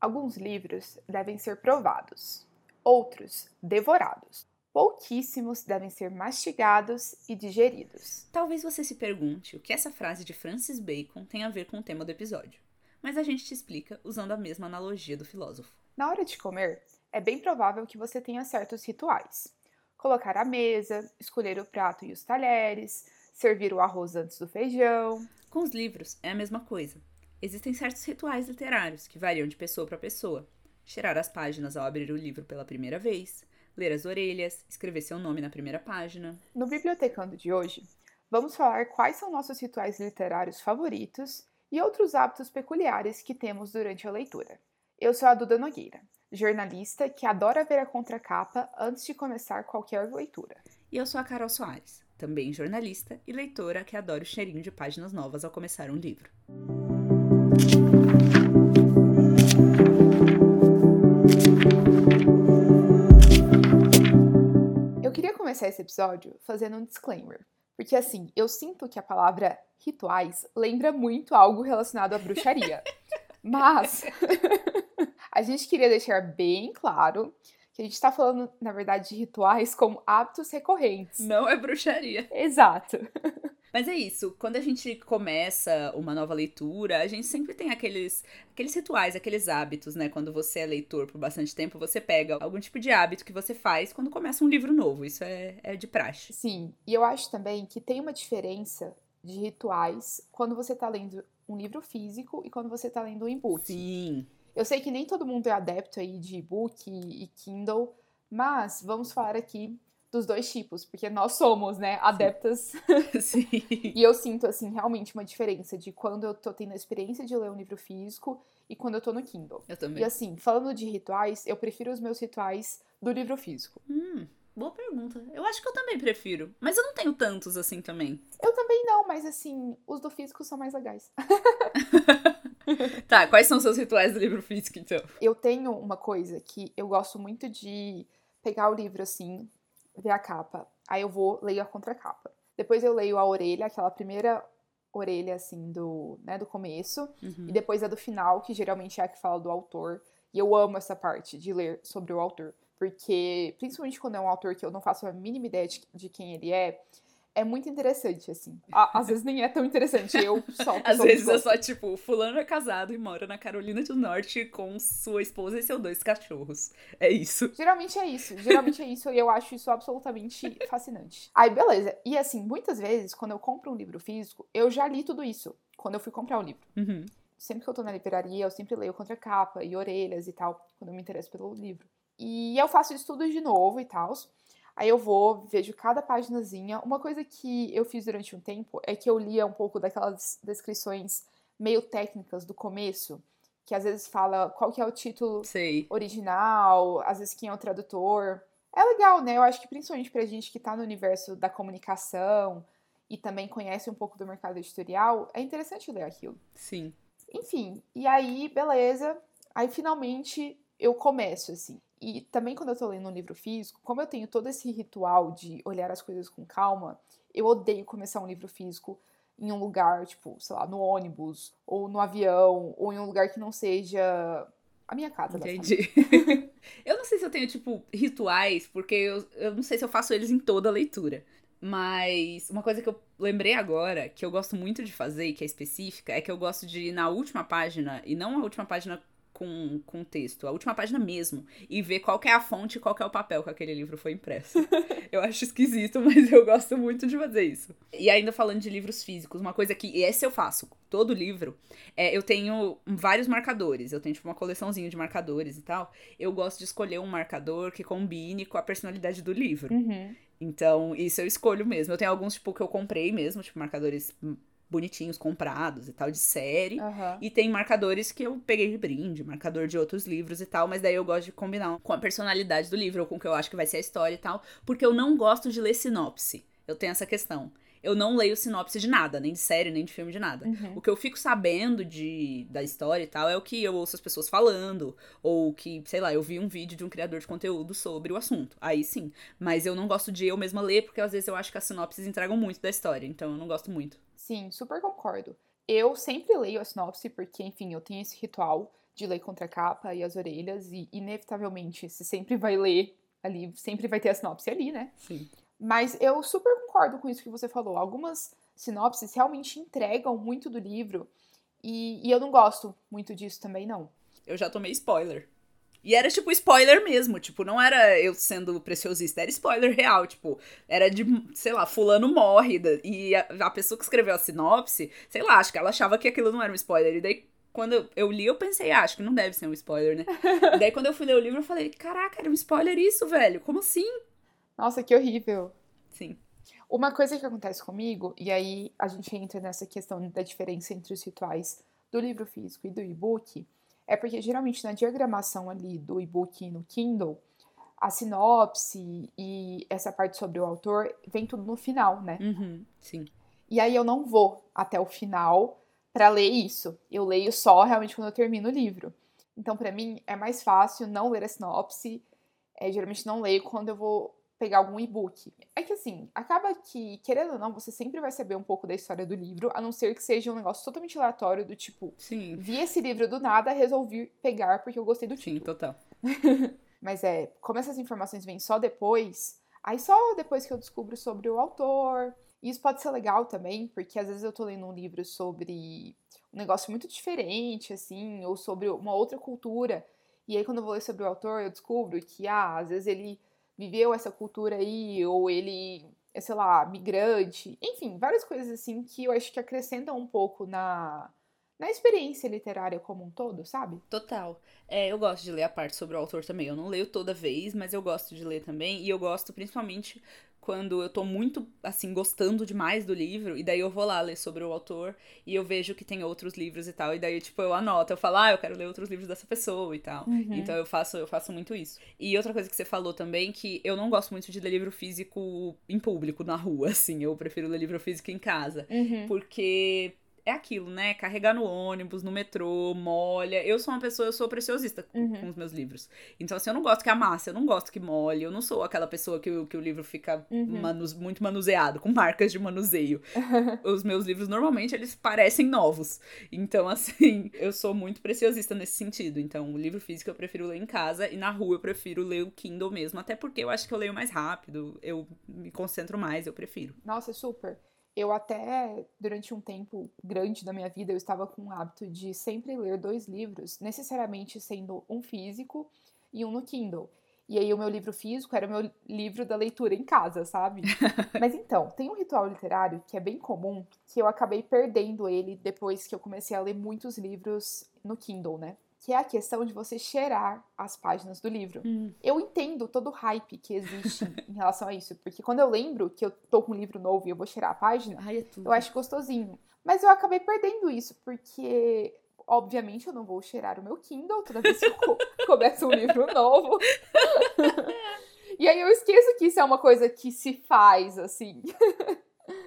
Alguns livros devem ser provados, outros devorados. Pouquíssimos devem ser mastigados e digeridos. Talvez você se pergunte o que essa frase de Francis Bacon tem a ver com o tema do episódio, mas a gente te explica usando a mesma analogia do filósofo. Na hora de comer, é bem provável que você tenha certos rituais. Colocar a mesa, escolher o prato e os talheres, servir o arroz antes do feijão. Com os livros é a mesma coisa. Existem certos rituais literários que variam de pessoa para pessoa. Cheirar as páginas ao abrir o livro pela primeira vez, ler as orelhas, escrever seu nome na primeira página. No Bibliotecando de hoje, vamos falar quais são nossos rituais literários favoritos e outros hábitos peculiares que temos durante a leitura. Eu sou a Duda Nogueira, jornalista que adora ver a contracapa antes de começar qualquer leitura. E eu sou a Carol Soares, também jornalista e leitora que adora o cheirinho de páginas novas ao começar um livro. Começar esse episódio fazendo um disclaimer, porque assim, eu sinto que a palavra rituais lembra muito algo relacionado à bruxaria. Mas a gente queria deixar bem claro que a gente está falando, na verdade, de rituais como hábitos recorrentes. Não é bruxaria. Exato. Mas é isso, quando a gente começa uma nova leitura, a gente sempre tem aqueles, aqueles rituais, aqueles hábitos, né? Quando você é leitor por bastante tempo, você pega algum tipo de hábito que você faz quando começa um livro novo. Isso é, é de praxe. Sim, e eu acho também que tem uma diferença de rituais quando você está lendo um livro físico e quando você está lendo um e-book. Sim. Eu sei que nem todo mundo é adepto aí de e-book e Kindle, mas vamos falar aqui dos dois tipos, porque nós somos, né, adeptas. Sim. e eu sinto, assim, realmente uma diferença de quando eu tô tendo a experiência de ler um livro físico e quando eu tô no Kindle. Eu também. E assim, falando de rituais, eu prefiro os meus rituais do livro físico. Hum, boa pergunta. Eu acho que eu também prefiro. Mas eu não tenho tantos assim também. Eu também não, mas assim, os do físico são mais legais. tá, quais são os seus rituais do livro físico, então? Eu tenho uma coisa que eu gosto muito de pegar o livro assim, ver a capa. Aí eu vou, leio a contracapa. Depois eu leio a orelha, aquela primeira orelha, assim, do, né, do começo. Uhum. E depois a do final, que geralmente é a que fala do autor. E eu amo essa parte de ler sobre o autor. Porque, principalmente quando é um autor que eu não faço a mínima ideia de, de quem ele é, é muito interessante, assim. À, às vezes nem é tão interessante, eu só. Às vezes é só tipo, fulano é casado e mora na Carolina do Norte com sua esposa e seus dois cachorros. É isso. Geralmente é isso, geralmente é isso, e eu acho isso absolutamente fascinante. Aí, beleza. E assim, muitas vezes, quando eu compro um livro físico, eu já li tudo isso. Quando eu fui comprar o um livro. Uhum. Sempre que eu tô na livraria, eu sempre leio contracapa e orelhas e tal, quando eu me interesso pelo livro. E eu faço isso tudo de novo e tal. Aí eu vou, vejo cada paginazinha. Uma coisa que eu fiz durante um tempo é que eu lia um pouco daquelas descrições meio técnicas do começo, que às vezes fala qual que é o título Sei. original, às vezes quem é o tradutor. É legal, né? Eu acho que principalmente pra gente que tá no universo da comunicação e também conhece um pouco do mercado editorial, é interessante ler aquilo. Sim. Enfim, e aí, beleza. Aí finalmente eu começo, assim. E também quando eu tô lendo um livro físico, como eu tenho todo esse ritual de olhar as coisas com calma, eu odeio começar um livro físico em um lugar, tipo, sei lá, no ônibus, ou no avião, ou em um lugar que não seja a minha casa. Entendi. eu não sei se eu tenho, tipo, rituais, porque eu, eu não sei se eu faço eles em toda a leitura. Mas uma coisa que eu lembrei agora, que eu gosto muito de fazer, e que é específica, é que eu gosto de ir na última página, e não a última página com, com texto, a última página mesmo, e ver qual é a fonte e qual é o papel que aquele livro foi impresso. eu acho esquisito, mas eu gosto muito de fazer isso. E ainda falando de livros físicos, uma coisa que esse eu faço, todo livro, é, eu tenho vários marcadores, eu tenho tipo uma coleçãozinha de marcadores e tal. Eu gosto de escolher um marcador que combine com a personalidade do livro. Uhum. Então, isso eu escolho mesmo. Eu tenho alguns, tipo, que eu comprei mesmo, tipo, marcadores bonitinhos comprados e tal, de série. Uhum. E tem marcadores que eu peguei de brinde, marcador de outros livros e tal, mas daí eu gosto de combinar com a personalidade do livro, ou com o que eu acho que vai ser a história e tal, porque eu não gosto de ler sinopse. Eu tenho essa questão. Eu não leio sinopse de nada, nem de série, nem de filme, de nada. Uhum. O que eu fico sabendo de, da história e tal é o que eu ouço as pessoas falando, ou que, sei lá, eu vi um vídeo de um criador de conteúdo sobre o assunto. Aí sim. Mas eu não gosto de eu mesma ler, porque às vezes eu acho que as sinopses entregam muito da história, então eu não gosto muito. Sim, super concordo. Eu sempre leio a sinopse porque, enfim, eu tenho esse ritual de ler contra a capa e as orelhas, e inevitavelmente você sempre vai ler ali, sempre vai ter a sinopse ali, né? Sim. Mas eu super concordo com isso que você falou. Algumas sinopses realmente entregam muito do livro, e, e eu não gosto muito disso também, não. Eu já tomei spoiler. E era tipo spoiler mesmo, tipo, não era eu sendo preciosista, era spoiler real, tipo, era de, sei lá, fulano morre, e a, a pessoa que escreveu a sinopse, sei lá, acho que ela achava que aquilo não era um spoiler, e daí quando eu, eu li, eu pensei, ah, acho que não deve ser um spoiler, né? e daí quando eu fui ler o livro, eu falei, caraca, era um spoiler isso, velho, como assim? Nossa, que horrível. Sim. Uma coisa que acontece comigo, e aí a gente entra nessa questão da diferença entre os rituais do livro físico e do e-book, é porque geralmente na diagramação ali do e-book no Kindle, a sinopse e essa parte sobre o autor vem tudo no final, né? Uhum, sim. E aí eu não vou até o final para ler isso. Eu leio só realmente quando eu termino o livro. Então, para mim, é mais fácil não ler a sinopse. É, geralmente não leio quando eu vou pegar algum e-book. É que assim, acaba que, querendo ou não, você sempre vai saber um pouco da história do livro, a não ser que seja um negócio totalmente aleatório do tipo, Sim. vi esse livro do nada, resolvi pegar porque eu gostei do Sim, título. total. Mas é, como essas informações vêm só depois, aí só depois que eu descubro sobre o autor. E isso pode ser legal também, porque às vezes eu tô lendo um livro sobre um negócio muito diferente, assim, ou sobre uma outra cultura. E aí, quando eu vou ler sobre o autor, eu descubro que, ah, às vezes ele viveu essa cultura aí, ou ele é, sei lá, migrante, enfim, várias coisas assim que eu acho que acrescentam um pouco na, na experiência literária como um todo, sabe? Total. É, eu gosto de ler a parte sobre o autor também. Eu não leio toda vez, mas eu gosto de ler também. E eu gosto principalmente quando eu tô muito, assim, gostando demais do livro, e daí eu vou lá ler sobre o autor, e eu vejo que tem outros livros e tal, e daí, tipo, eu anoto, eu falo, ah, eu quero ler outros livros dessa pessoa e tal. Uhum. Então eu faço, eu faço muito isso. E outra coisa que você falou também, que eu não gosto muito de ler livro físico em público, na rua, assim, eu prefiro ler livro físico em casa. Uhum. Porque é aquilo, né? Carregar no ônibus, no metrô, molha. Eu sou uma pessoa, eu sou preciosista com, Uhum. com os meus livros. Então, assim, eu não gosto que amasse, eu não gosto que molhe, eu não sou aquela pessoa que, o- que o livro fica Uhum. manus- muito manuseado, com marcas de manuseio. Os meus livros, normalmente, eles parecem novos. Então, assim, eu sou muito preciosista nesse sentido. Então, o livro físico eu prefiro ler em casa e na rua eu prefiro ler o Kindle mesmo. Até porque eu acho que eu leio mais rápido, eu me concentro mais, eu prefiro. Nossa, super. Eu até, durante um tempo grande da minha vida, eu estava com o hábito de sempre ler dois livros, necessariamente sendo um físico e um no Kindle. E aí o meu livro físico era o meu livro da leitura em casa, sabe? Mas então, tem um ritual literário que é bem comum, que eu acabei perdendo ele depois que eu comecei a ler muitos livros no Kindle, né? Que é a questão de você cheirar as páginas do livro. Eu entendo todo o hype que existe em relação a isso, porque quando eu lembro que eu tô com um livro novo e eu vou cheirar a página, Ai, é eu acho gostosinho. Mas eu acabei perdendo isso, porque, obviamente, eu não vou cheirar o meu Kindle toda vez que eu co- começo um livro novo. e aí eu esqueço que isso é uma coisa que se faz, assim.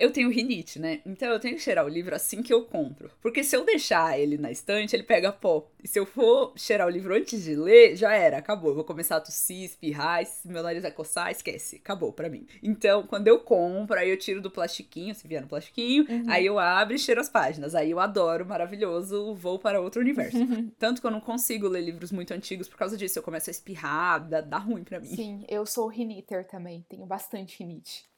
Eu tenho rinite, né? Então eu tenho que cheirar o livro assim que eu compro. Porque se eu deixar ele na estante, ele pega pó. E se eu for cheirar o livro antes de ler, já era, acabou. Eu vou começar a tossir, espirrar, se meu nariz vai coçar, esquece, acabou pra mim. Então, quando eu compro, aí eu tiro do plastiquinho, se vier no plastiquinho, aí eu abro e cheiro as páginas. Aí eu adoro, maravilhoso, vou para outro universo. Tanto que eu não consigo ler livros muito antigos por causa disso. Eu começo a espirrar, dá, dá ruim pra mim. Sim, eu sou riniter também, tenho bastante rinite.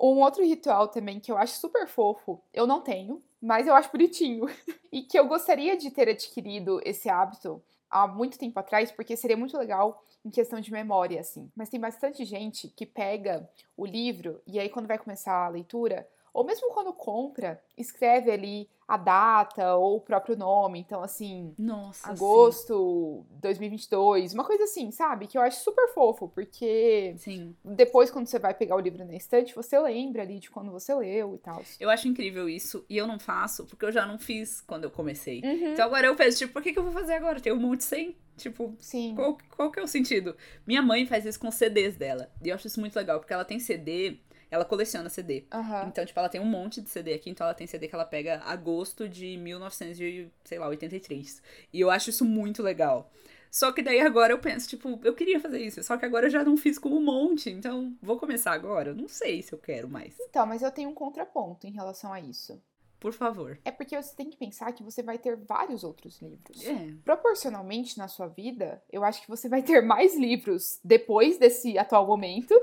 Um outro ritual também que eu acho super fofo, eu não tenho, mas eu acho bonitinho. E que eu gostaria de ter adquirido esse hábito há muito tempo atrás, porque seria muito legal em questão de memória, assim. Mas tem bastante gente que pega o livro e aí quando vai começar a leitura, ou mesmo quando compra, escreve ali a data ou o próprio nome. Então, assim, Nossa, agosto 2022, uma coisa assim, sabe? Que eu acho super fofo, porque Sim. sim. depois, quando você vai pegar o livro na estante, você lembra ali de quando você leu e tal. Eu acho incrível isso e eu não faço porque eu já não fiz quando eu comecei. Uhum. Então agora eu penso, tipo, por que, que eu vou fazer agora? Tem um monte sem. Tipo, Sim. qual, qual que é o sentido? Minha mãe faz isso com CDs dela. E eu acho isso muito legal, porque ela tem CD, ela coleciona CD. Aham. Então, tipo, ela tem um monte de CD aqui, então ela tem CD que ela pega agosto de 1983. E eu acho isso muito legal. Só que daí agora eu penso, tipo, eu queria fazer isso, só que agora eu já não fiz com um monte, então vou começar agora? Não sei se eu quero mais. Então, mas eu tenho um contraponto em relação a isso. Por favor. É porque você tem que pensar que você vai ter vários outros livros. É. Proporcionalmente na sua vida, eu acho que você vai ter mais livros depois desse atual momento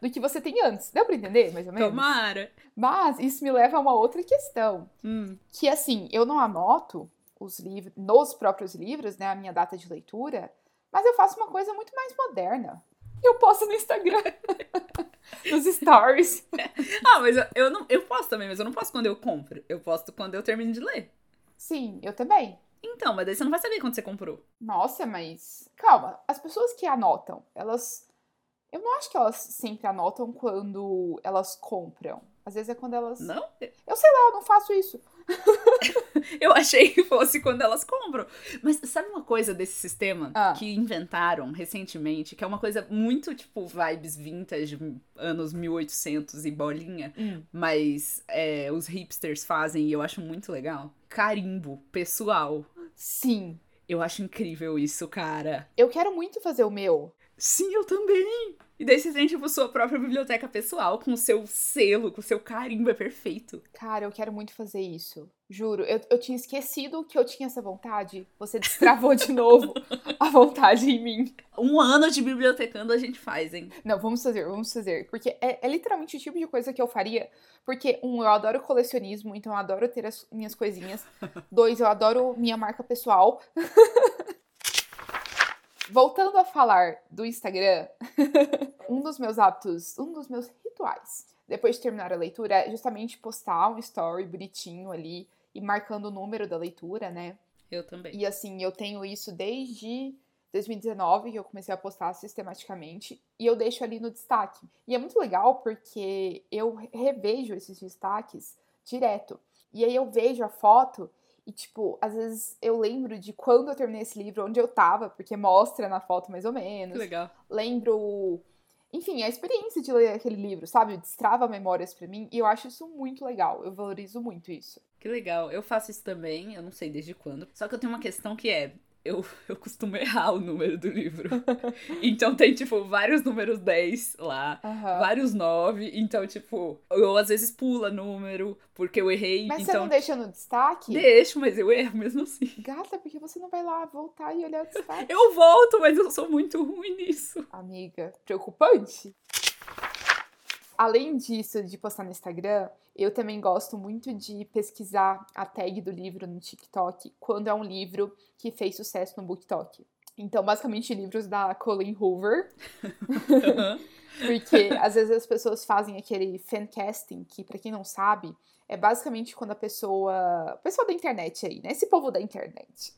do que você tem antes. Deu pra entender, mais ou menos? Tomara. Mas isso me leva a uma outra questão. Hum. Que assim, eu não anoto os livros, nos próprios livros, né, a minha data de leitura, mas eu faço uma coisa muito mais moderna. Eu posto no Instagram, nos stories. Ah, mas eu, eu não, eu posto também, mas eu não posto quando eu compro. Eu posto quando eu termino de ler. Sim, eu também. Então, mas daí você não vai saber quando você comprou. Nossa, mas calma, as pessoas que anotam, elas eu não acho que elas sempre anotam quando elas compram. Às vezes é quando elas. Não? Eu sei lá, eu não faço isso. Eu achei que fosse quando elas compram. Mas sabe uma coisa desse sistema Ah. que inventaram recentemente, que é uma coisa muito tipo vibes vintage, anos 1800 e bolinha, mas é, os hipsters fazem e eu acho muito legal? Carimbo pessoal. Sim. Eu acho incrível isso, cara. Eu quero muito fazer o meu. Sim, eu também. E daí você tem, tipo, sua própria biblioteca pessoal, com o seu selo, com o seu carimbo, é perfeito. Cara, eu quero muito fazer isso. Juro, eu, eu tinha esquecido que eu tinha essa vontade. Você destravou de novo a vontade em mim. Um ano de bibliotecando a gente faz, hein? Não, vamos fazer, vamos fazer. Porque é, é literalmente o tipo de coisa que eu faria. Porque, um, eu adoro colecionismo, então eu adoro ter as minhas coisinhas. Dois, eu adoro minha marca pessoal. Voltando a falar do Instagram, um dos meus hábitos, um dos meus rituais, depois de terminar a leitura, é justamente postar um story bonitinho ali e marcando o número da leitura, né? Eu também. E assim, eu tenho isso desde 2019, que eu comecei a postar sistematicamente, e eu deixo ali no destaque. E é muito legal porque eu revejo esses destaques direto. E aí eu vejo a foto e, tipo, às vezes eu lembro de quando eu terminei esse livro, onde eu tava, porque mostra na foto mais ou Que menos. legal. Lembro, enfim, a experiência de ler aquele livro, sabe? Destrava memórias pra mim, e eu acho isso muito legal. Eu valorizo muito isso. Que legal. Eu faço isso também, eu não sei desde quando. Só que eu tenho uma questão que é. Eu, eu costumo errar o número do livro. então tem, tipo, vários números 10 lá, Aham. vários 9. Então, tipo, eu às vezes pula número, porque eu errei. Mas você então, não deixa no destaque? deixo, mas eu erro mesmo assim. Gata, porque você não vai lá voltar e olhar o destaque? Eu volto, mas eu sou muito ruim nisso. Amiga, preocupante. Além disso, de postar no Instagram, eu também gosto muito de pesquisar a tag do livro no TikTok quando é um livro que fez sucesso no BookTok. Então, basicamente, livros da Colleen Hoover, porque às vezes as pessoas fazem aquele fancasting, que pra quem não sabe, é basicamente quando a pessoa. O pessoal da internet aí, né? Esse povo da internet.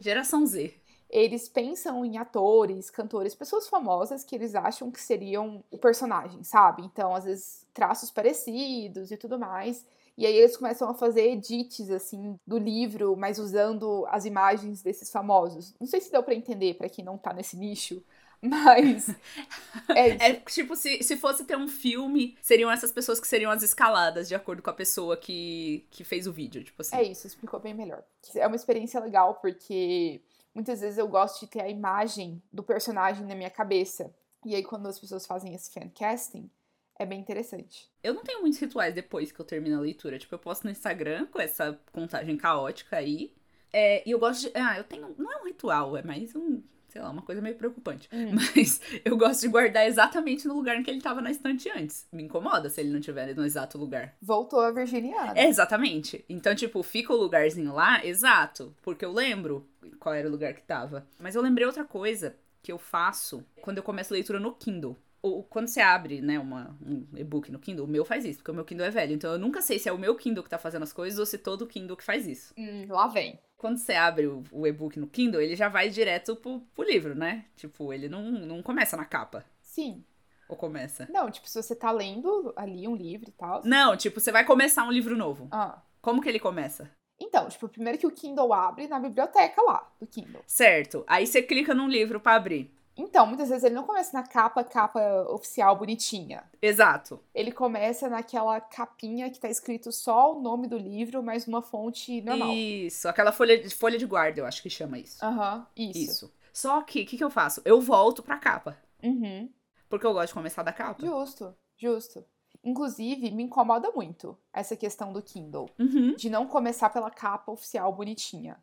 Geração Z. eles pensam em atores, cantores, pessoas famosas que eles acham que seriam o personagem, sabe? Então, às vezes, traços parecidos e tudo mais. E aí eles começam a fazer edits, assim, do livro, mas usando as imagens desses famosos. Não sei se deu pra entender pra quem não tá nesse nicho, mas é. É tipo, se, se fosse ter um filme, seriam essas pessoas que seriam as escaladas, de acordo com a pessoa que, que fez o vídeo, tipo assim. É isso, explicou bem melhor. É uma experiência legal porque muitas vezes eu gosto de ter a imagem do personagem na minha cabeça. E aí, quando as pessoas fazem esse fancasting, é bem interessante. Eu não tenho muitos rituais depois que eu termino a leitura. Tipo, eu posto no Instagram com essa contagem caótica aí. É, e eu gosto de. Ah, eu tenho. Não é um ritual, é mais um. Sei lá, uma coisa meio preocupante. Hum. Mas eu gosto de guardar exatamente no lugar em que ele tava na estante antes. Me incomoda se ele não tiver no exato lugar. Voltou a Virginiana. É, exatamente. Então, tipo, fica o lugarzinho lá, exato. Porque eu lembro qual era o lugar que tava. Mas eu lembrei outra coisa que eu faço quando eu começo a leitura no Kindle. Ou quando você abre, né, uma, um e-book no Kindle, o meu faz isso, porque o meu Kindle é velho. Então eu nunca sei se é o meu Kindle que tá fazendo as coisas ou se todo o Kindle que faz isso. Hum, lá vem. Quando você abre o, o e-book no Kindle, ele já vai direto pro, pro livro, né? Tipo, ele não, não começa na capa. Sim. Ou começa? Não, tipo, se você tá lendo ali um livro e tal. Não, tipo, você vai começar um livro novo. Ah. Como que ele começa? Então, tipo, primeiro que o Kindle abre na biblioteca lá, do Kindle. Certo. Aí você clica num livro pra abrir. Então, muitas vezes ele não começa na capa, capa oficial bonitinha. Exato. Ele começa naquela capinha que tá escrito só o nome do livro, mas numa fonte normal. Isso, aquela folha de, folha de guarda, eu acho que chama isso. Aham, isso. Isso. Só que, o que, que eu faço? Eu volto pra capa. Uhum. Porque eu gosto de começar da capa. Justo, justo. Inclusive, me incomoda muito essa questão do Kindle, Uhum. de não começar pela capa oficial bonitinha.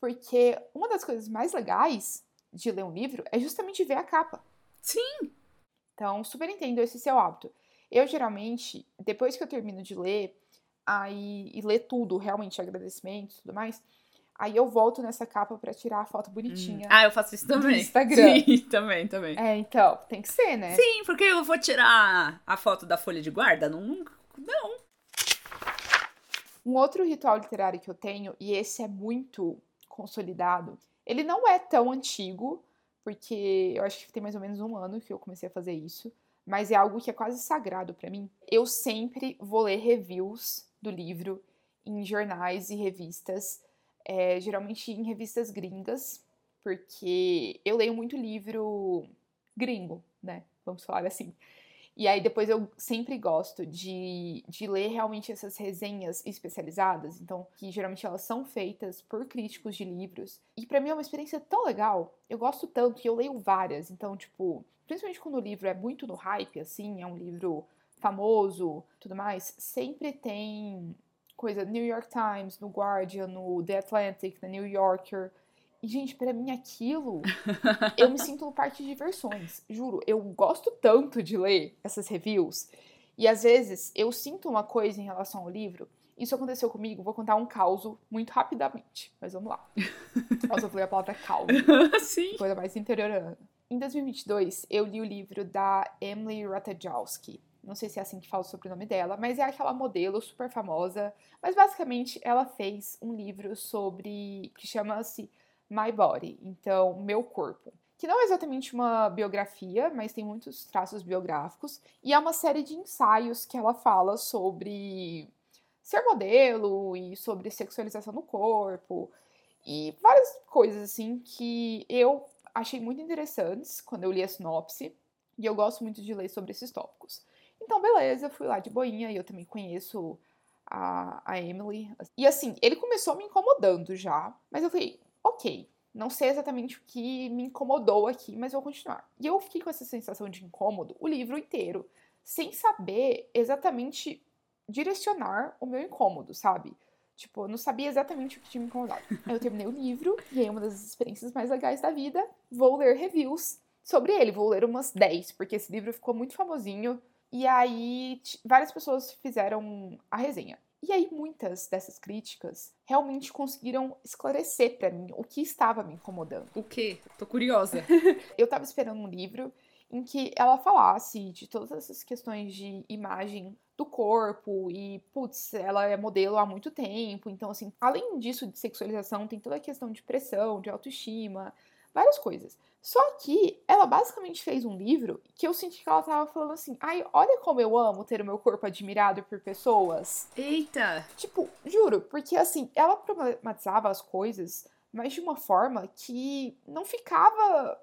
Porque uma das coisas mais legais de ler um livro é justamente ver a capa. Sim. Então, super entendo esse seu hábito. Eu geralmente, depois que eu termino de ler, aí e ler tudo, realmente agradecimentos e tudo mais, aí eu volto nessa capa pra tirar a foto bonitinha. Ah, eu faço isso também. Instagram. Sim, também, também. É, então, tem que ser, né? Sim, porque eu vou tirar a foto da folha de guarda? Não. Não. Um outro ritual literário que eu tenho, e esse é muito consolidado, ele não é tão antigo, porque eu acho que tem mais ou menos um ano que eu comecei a fazer isso, mas é algo que é quase sagrado pra mim. Eu sempre vou ler reviews do livro em jornais e revistas, é, geralmente em revistas gringas, porque eu leio muito livro gringo, né? Vamos falar assim. E aí depois eu sempre gosto de, de ler realmente essas resenhas especializadas, então que geralmente elas são feitas por críticos de livros. E pra mim é uma experiência tão legal. Eu gosto tanto que eu leio várias, então tipo, principalmente quando o livro é muito no hype assim, é um livro famoso, tudo mais, sempre tem coisa New York Times, no Guardian, no The Atlantic, na New Yorker. E, gente, pra mim aquilo, eu me sinto parte de versões. Juro, eu gosto tanto de ler essas reviews. E às vezes eu sinto uma coisa em relação ao livro. Isso aconteceu comigo, vou contar um caos muito rapidamente. Mas vamos lá. Nossa, eu falei a palavra caos. Sim. Coisa mais interiorana. Em 2022, eu li o livro da Emily Ratajkowski. Não sei se é assim que fala o sobrenome dela, mas é aquela modelo super famosa. Mas basicamente ela fez um livro sobre. que chama-se My Body, então Meu Corpo. Que não é exatamente uma biografia, mas tem muitos traços biográficos. E é uma série de ensaios que ela fala sobre ser modelo e sobre sexualização do corpo. E várias coisas assim que eu achei muito interessantes quando eu li a sinopse. E eu gosto muito de ler sobre esses tópicos. Então, beleza, fui lá de boinha e eu também conheço a, a Emily. E assim, ele começou me incomodando já, mas eu falei, ok, não sei exatamente o que me incomodou aqui, mas vou continuar. E eu fiquei com essa sensação de incômodo o livro inteiro, sem saber exatamente direcionar o meu incômodo, sabe? Tipo, eu não sabia exatamente o que tinha me incomodado. Aí eu terminei o livro, e aí uma das experiências mais legais da vida, vou ler reviews sobre ele. Vou ler umas 10, porque esse livro ficou muito famosinho. E aí, várias pessoas fizeram a resenha. E aí, muitas dessas críticas realmente conseguiram esclarecer para mim o que estava me incomodando. O quê? Tô curiosa. Eu tava esperando um livro em que ela falasse de todas essas questões de imagem do corpo e, putz, ela é modelo há muito tempo. Então, assim, além disso de sexualização, tem toda a questão de pressão, de autoestima, várias coisas. Só que ela basicamente fez um livro que eu senti que ela tava falando assim: ai, olha como eu amo ter o meu corpo admirado por pessoas. Eita! Tipo, juro, porque assim, ela problematizava as coisas, mas de uma forma que não ficava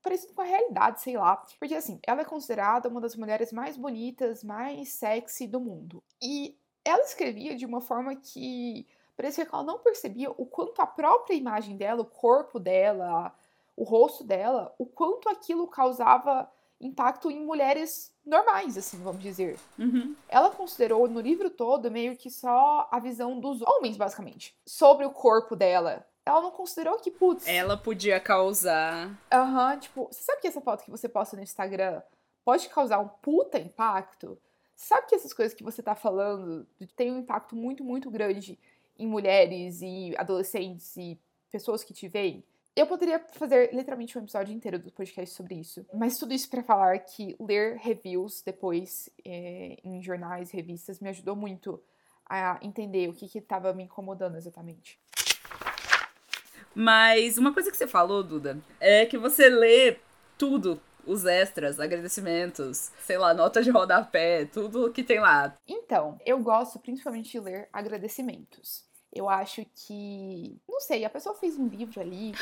parecido com a realidade, sei lá. Porque assim, ela é considerada uma das mulheres mais bonitas, mais sexy do mundo. E ela escrevia de uma forma que parecia que ela não percebia o quanto a própria imagem dela, o corpo dela, o rosto dela, o quanto aquilo causava impacto em mulheres normais, assim, vamos dizer. Uhum. Ela considerou no livro todo meio que só a visão dos homens, basicamente, sobre o corpo dela. Ela não considerou que, putz. Ela podia causar. Aham, uhum, tipo, você sabe que essa foto que você posta no Instagram pode causar um puta impacto? Você sabe que essas coisas que você tá falando tem um impacto muito, muito grande em mulheres e adolescentes e pessoas que te veem? Eu poderia fazer literalmente um episódio inteiro do podcast sobre isso, mas tudo isso para falar que ler reviews depois é, em jornais, revistas, me ajudou muito a entender o que estava me incomodando exatamente. Mas uma coisa que você falou, Duda, é que você lê tudo, os extras, agradecimentos, sei lá, nota de rodapé, tudo que tem lá. Então, eu gosto principalmente de ler agradecimentos. Eu acho que, não sei, a pessoa fez um livro ali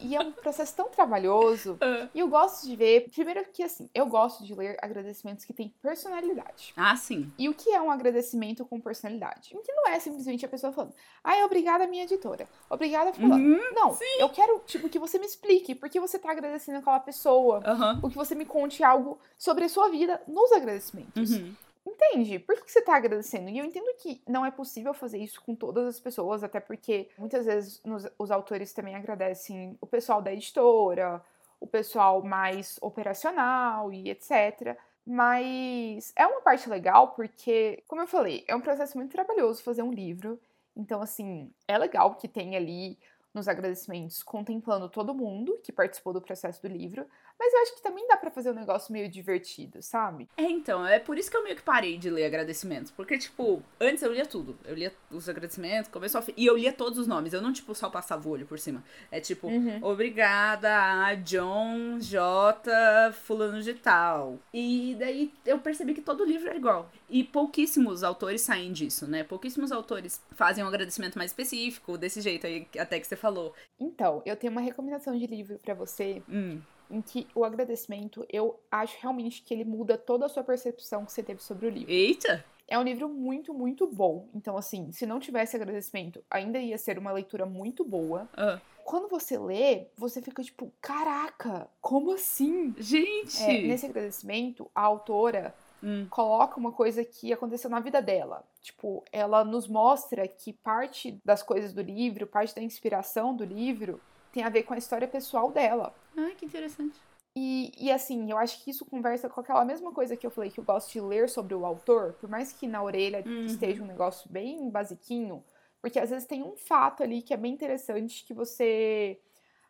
e é um processo tão trabalhoso. E eu gosto de ver, primeiro que assim, eu gosto de ler agradecimentos que têm personalidade. Ah, sim. E o que é um agradecimento com personalidade? Que não é simplesmente a pessoa falando, ai, obrigada minha editora, obrigada fulano. Uhum, não, sim. eu quero, tipo, que você me explique por que você tá agradecendo aquela pessoa, Uhum. ou que você me conte algo sobre a sua vida nos agradecimentos. Uhum. Entende? Por que, você está agradecendo? E eu entendo que não é possível fazer isso com todas as pessoas, até porque muitas vezes nos, os autores também agradecem o pessoal da editora, o pessoal mais operacional e etc. Mas é uma parte legal porque, como eu falei, é um processo muito trabalhoso fazer um livro. Então, assim, é legal que tenha ali nos agradecimentos contemplando todo mundo que participou do processo do livro, mas eu acho que também dá para fazer um negócio meio divertido, sabe? É, então, é por isso que eu meio que parei de ler agradecimentos. Porque, tipo, antes eu lia tudo. Eu lia os agradecimentos, começou a... E eu lia todos os nomes. Eu não, tipo, só passava o olho por cima. É tipo, uhum. obrigada a John J. Fulano de Tal. E daí eu percebi que todo livro é igual. E pouquíssimos autores saem disso, né? Pouquíssimos autores fazem um agradecimento mais específico, desse jeito aí, até que você falou. Então, eu tenho uma recomendação de livro para você. Hum em que o agradecimento, eu acho realmente que ele muda toda a sua percepção que você teve sobre o livro. Eita! É um livro muito, muito bom. Então, assim, se não tivesse agradecimento, ainda ia ser uma leitura muito boa. Uh. Quando você lê, você fica tipo, caraca, como assim? Gente! É, nesse agradecimento, a autora hum. coloca uma coisa que aconteceu na vida dela. Tipo, ela nos mostra que parte das coisas do livro, parte da inspiração do livro, tem a ver com a história pessoal dela. Ai, que interessante. E, e assim, eu acho que isso conversa com aquela mesma coisa que eu falei que eu gosto de ler sobre o autor, por mais que na orelha uhum. esteja um negócio bem basiquinho, porque às vezes tem um fato ali que é bem interessante que você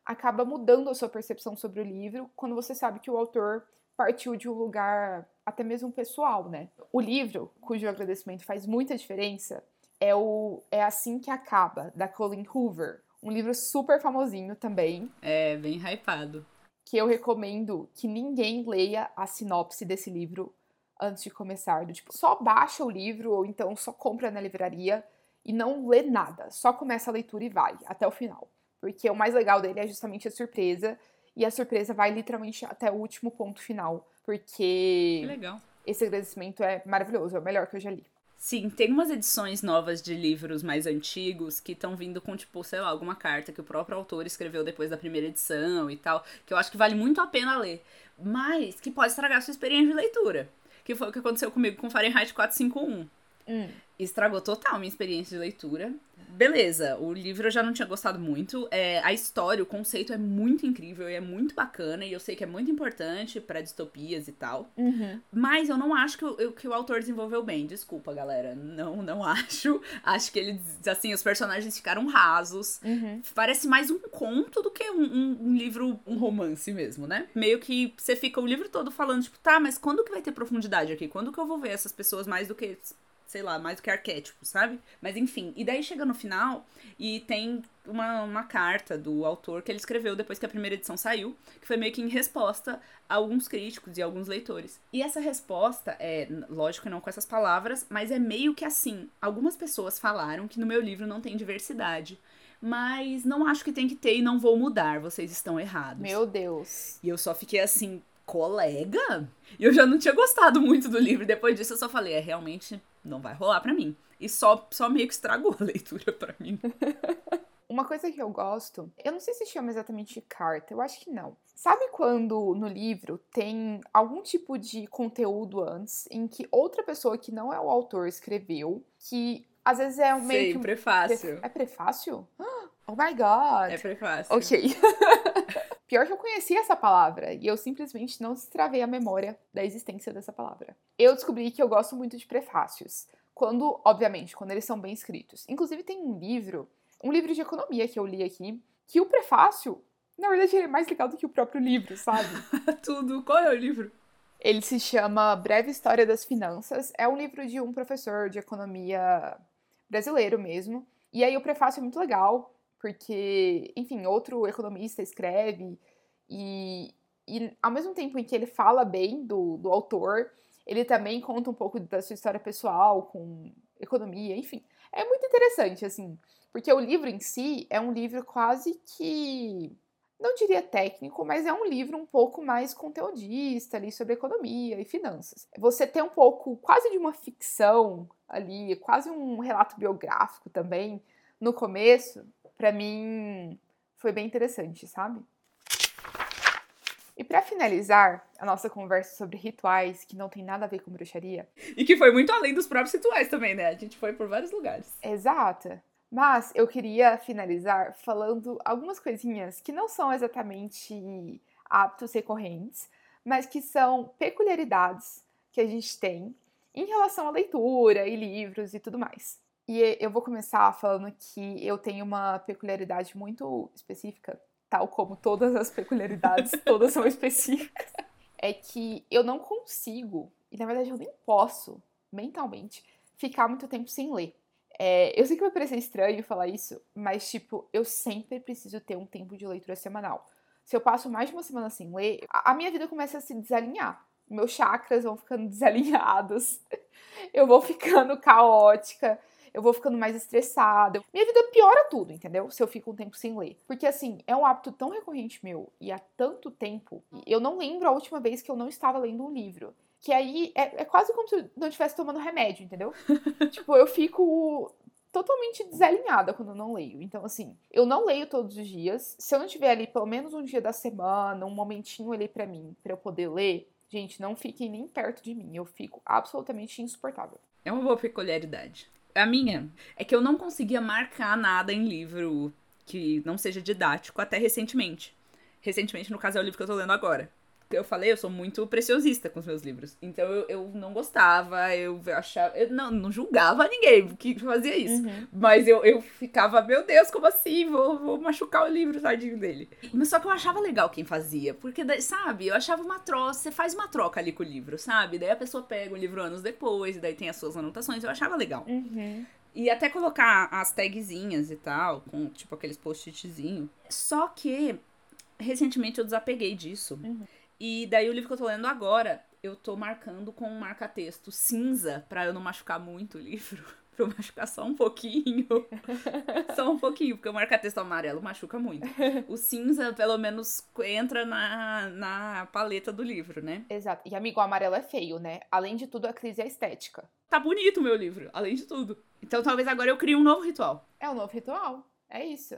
acaba mudando a sua percepção sobre o livro quando você sabe que o autor partiu de um lugar até mesmo pessoal, né? O livro, cujo agradecimento faz muita diferença, é o É Assim Que Acaba, da Colin Hoover. Um livro super famosinho também. É, bem hypado. Que eu recomendo que ninguém leia a sinopse desse livro antes de começar. Do, tipo, só baixa o livro ou então só compra na livraria e não lê nada. Só começa a leitura e vai até o final. Porque o mais legal dele é justamente a surpresa. E a surpresa vai literalmente até o último ponto final. Porque. Que legal. Esse agradecimento é maravilhoso, é o melhor que eu já li. Sim, tem umas edições novas de livros mais antigos que estão vindo com, tipo, sei lá, alguma carta que o próprio autor escreveu depois da primeira edição e tal, que eu acho que vale muito a pena ler, mas que pode estragar sua experiência de leitura. Que foi o que aconteceu comigo com Fahrenheit 451. Hum. Estragou total minha experiência de leitura beleza, o livro eu já não tinha gostado muito. É, a história, o conceito é muito incrível e é muito bacana. E eu sei que é muito importante para distopias e tal. Uhum. Mas eu não acho que o, que o autor desenvolveu bem. Desculpa, galera. Não, não acho. Acho que ele, assim, os personagens ficaram rasos. Uhum. Parece mais um conto do que um, um, um, livro, um romance mesmo, né? Meio que você fica o livro todo falando, tipo, tá, mas quando que vai ter profundidade aqui? Quando que eu vou ver essas pessoas mais do que sei lá, mais do que arquétipo, sabe? Mas enfim, e daí chega no final e tem uma, uma carta do autor que ele escreveu depois que a primeira edição saiu, que foi meio que em resposta a alguns críticos e alguns leitores. E essa resposta é, lógico não com essas palavras, mas é meio que assim: algumas pessoas falaram que no meu livro não tem diversidade mas não acho que tem que ter e não vou mudar, vocês estão errados. Meu Deus. E eu só fiquei assim, colega? E eu já não tinha gostado muito do livro. Depois disso eu só falei, é realmente não vai rolar para mim. E só, só meio que estragou a leitura para mim. Uma coisa que eu gosto, eu não sei se chama exatamente de carta, eu acho que não. Sabe quando no livro tem algum tipo de conteúdo antes em que outra pessoa que não é o autor escreveu, que às vezes é meio Sei, que um prefácio. É prefácio? Oh my god. É prefácio. OK. Pior que eu conhecia essa palavra e eu simplesmente não destravei a memória da existência dessa palavra. Eu descobri que eu gosto muito de prefácios. Quando, obviamente, quando eles são bem escritos. Inclusive tem um livro, um livro de economia que eu li aqui, que o prefácio, na verdade, ele é mais legal do que o próprio livro, sabe? Tudo. Qual é o livro? Ele se chama Breve História das Finanças. É um livro de um professor de economia brasileiro mesmo. E aí o prefácio é muito legal, porque, enfim, outro economista escreve e, e ao mesmo tempo em que ele fala bem do, do autor, ele também conta um pouco da sua história pessoal com economia, enfim. É muito interessante, assim, porque o livro em si é um livro quase que não diria técnico, mas é um livro um pouco mais conteudista ali sobre economia e finanças. Você tem um pouco, quase de uma ficção ali, quase um relato biográfico também no começo, para mim foi bem interessante, sabe? E para finalizar a nossa conversa sobre rituais que não tem nada a ver com bruxaria. E que foi muito além dos próprios rituais também, né? A gente foi por vários lugares. Exato. Mas eu queria finalizar falando algumas coisinhas que não são exatamente hábitos recorrentes, mas que são peculiaridades que a gente tem em relação à leitura e livros e tudo mais. E eu vou começar falando que eu tenho uma peculiaridade muito específica, tal como todas as peculiaridades, todas são específicas. É que eu não consigo, e na verdade eu nem posso, mentalmente, ficar muito tempo sem ler. É, eu sei que vai parecer estranho falar isso, mas, tipo, eu sempre preciso ter um tempo de leitura semanal. Se eu passo mais de uma semana sem ler, a minha vida começa a se desalinhar meus chakras vão ficando desalinhados, eu vou ficando caótica, eu vou ficando mais estressada. Minha vida piora tudo, entendeu? Se eu fico um tempo sem ler. Porque, assim, é um hábito tão recorrente meu e há tanto tempo. Eu não lembro a última vez que eu não estava lendo um livro. Que aí é, é quase como se eu não estivesse tomando remédio, entendeu? tipo, eu fico totalmente desalinhada quando eu não leio. Então, assim, eu não leio todos os dias. Se eu não tiver ali pelo menos um dia da semana, um momentinho ali para mim, para eu poder ler, Gente, não fiquem nem perto de mim. Eu fico absolutamente insuportável. É uma boa peculiaridade. A minha é que eu não conseguia marcar nada em livro que não seja didático até recentemente. Recentemente, no caso, é o livro que eu tô lendo agora eu falei, eu sou muito preciosista com os meus livros. Então eu, eu não gostava, eu achava. Eu não, não julgava ninguém que fazia isso. Uhum. Mas eu, eu ficava, meu Deus, como assim? Vou, vou machucar o livro, tadinho dele. Mas só que eu achava legal quem fazia. Porque, sabe, eu achava uma troca. Você faz uma troca ali com o livro, sabe? Daí a pessoa pega o livro anos depois, e daí tem as suas anotações. Eu achava legal. Uhum. E até colocar as tagzinhas e tal, com tipo aqueles post-itzinho. Só que recentemente eu desapeguei disso. Uhum. E daí o livro que eu tô lendo agora, eu tô marcando com um marca-texto cinza para eu não machucar muito o livro. pra eu machucar só um pouquinho. só um pouquinho, porque o marca-texto amarelo machuca muito. O cinza, pelo menos, entra na, na paleta do livro, né? Exato. E, amigo, o amarelo é feio, né? Além de tudo, a crise é estética. Tá bonito o meu livro, além de tudo. Então talvez agora eu crie um novo ritual. É um novo ritual. É isso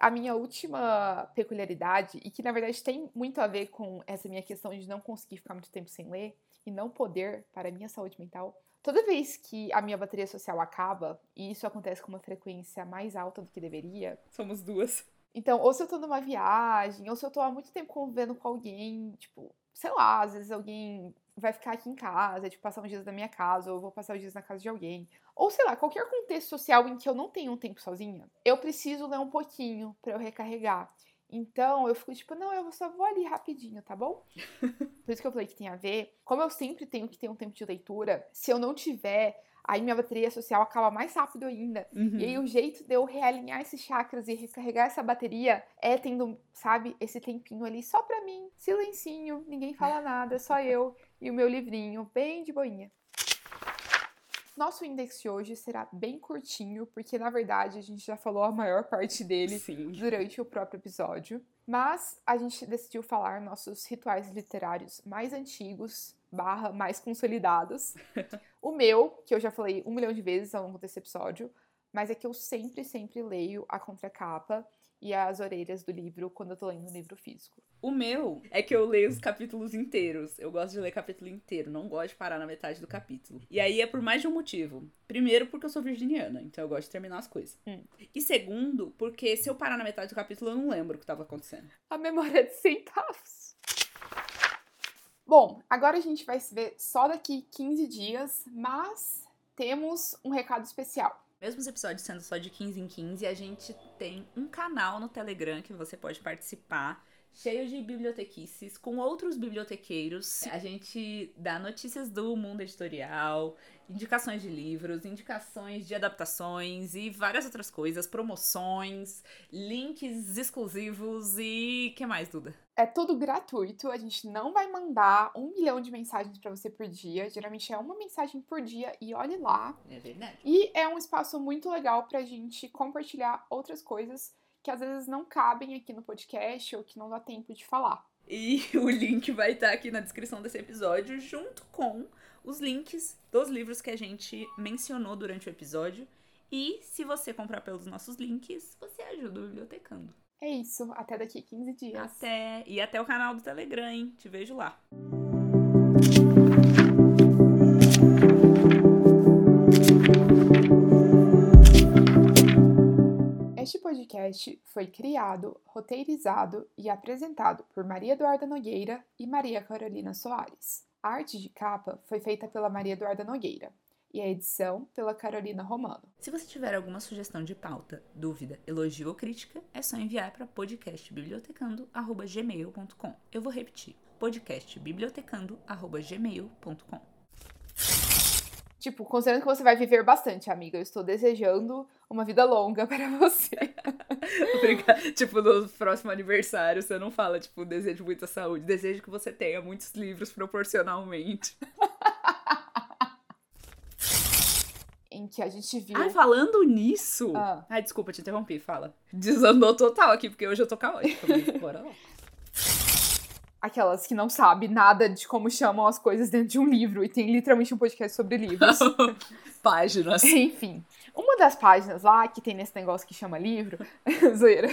a minha última peculiaridade, e que na verdade tem muito a ver com essa minha questão de não conseguir ficar muito tempo sem ler e não poder para a minha saúde mental. Toda vez que a minha bateria social acaba, e isso acontece com uma frequência mais alta do que deveria. Somos duas. Então, ou se eu tô numa viagem, ou se eu tô há muito tempo convivendo com alguém, tipo, sei lá, às vezes alguém vai ficar aqui em casa, tipo, passar uns dias na minha casa, ou eu vou passar os dias na casa de alguém. Ou sei lá, qualquer contexto social em que eu não tenho um tempo sozinha, eu preciso ler um pouquinho para eu recarregar. Então eu fico tipo, não, eu só vou ali rapidinho, tá bom? Por isso que eu falei que tem a ver. Como eu sempre tenho que ter um tempo de leitura, se eu não tiver, aí minha bateria social acaba mais rápido ainda. Uhum. E aí o jeito de eu realinhar esses chakras e recarregar essa bateria é tendo, sabe, esse tempinho ali só pra mim, silencinho, ninguém fala nada, só eu e o meu livrinho, bem de boinha. Nosso index de hoje será bem curtinho, porque na verdade a gente já falou a maior parte dele Sim. durante o próprio episódio. Mas a gente decidiu falar nossos rituais literários mais antigos, barra mais consolidados. o meu, que eu já falei um milhão de vezes ao longo desse episódio, mas é que eu sempre, sempre leio a contracapa e as orelhas do livro quando eu tô lendo um livro físico. O meu é que eu leio os capítulos inteiros. Eu gosto de ler capítulo inteiro, não gosto de parar na metade do capítulo. E aí é por mais de um motivo. Primeiro, porque eu sou virginiana, então eu gosto de terminar as coisas. Hum. E segundo, porque se eu parar na metade do capítulo, eu não lembro o que estava acontecendo. A memória de centavos. Bom, agora a gente vai se ver só daqui 15 dias, mas temos um recado especial. Mesmo os episódios sendo só de 15 em 15, a gente tem um canal no Telegram que você pode participar, cheio de bibliotequices, com outros bibliotequeiros. A gente dá notícias do mundo editorial, indicações de livros, indicações de adaptações e várias outras coisas, promoções, links exclusivos e que mais, Duda? É tudo gratuito, a gente não vai mandar um milhão de mensagens para você por dia. Geralmente é uma mensagem por dia e olhe lá. É verdade. E é um espaço muito legal pra gente compartilhar outras coisas que às vezes não cabem aqui no podcast ou que não dá tempo de falar. E o link vai estar aqui na descrição desse episódio, junto com os links dos livros que a gente mencionou durante o episódio. E se você comprar pelos nossos links, você ajuda o bibliotecando. É isso. Até daqui 15 dias. Até. E até o canal do Telegram, hein? Te vejo lá. Este podcast foi criado, roteirizado e apresentado por Maria Eduarda Nogueira e Maria Carolina Soares. A arte de capa foi feita pela Maria Eduarda Nogueira e a edição pela Carolina Romano. Se você tiver alguma sugestão de pauta, dúvida, elogio ou crítica, é só enviar para podcastbibliotecando@gmail.com. Eu vou repetir: podcastbibliotecando@gmail.com. Tipo, considerando que você vai viver bastante, amiga, eu estou desejando uma vida longa para você. Obrigada. tipo, no próximo aniversário, você não fala, tipo, desejo muita saúde. Desejo que você tenha muitos livros proporcionalmente. em que a gente viu. Ai, falando nisso. Ah. Ai, desculpa, te interrompi, fala. Desandou total aqui, porque hoje eu tô caótica. Bora lá. Aquelas que não sabem nada de como chamam as coisas dentro de um livro e tem literalmente um podcast sobre livros. Páginas. Enfim, uma das páginas lá que tem nesse negócio que chama livro. Zoeira.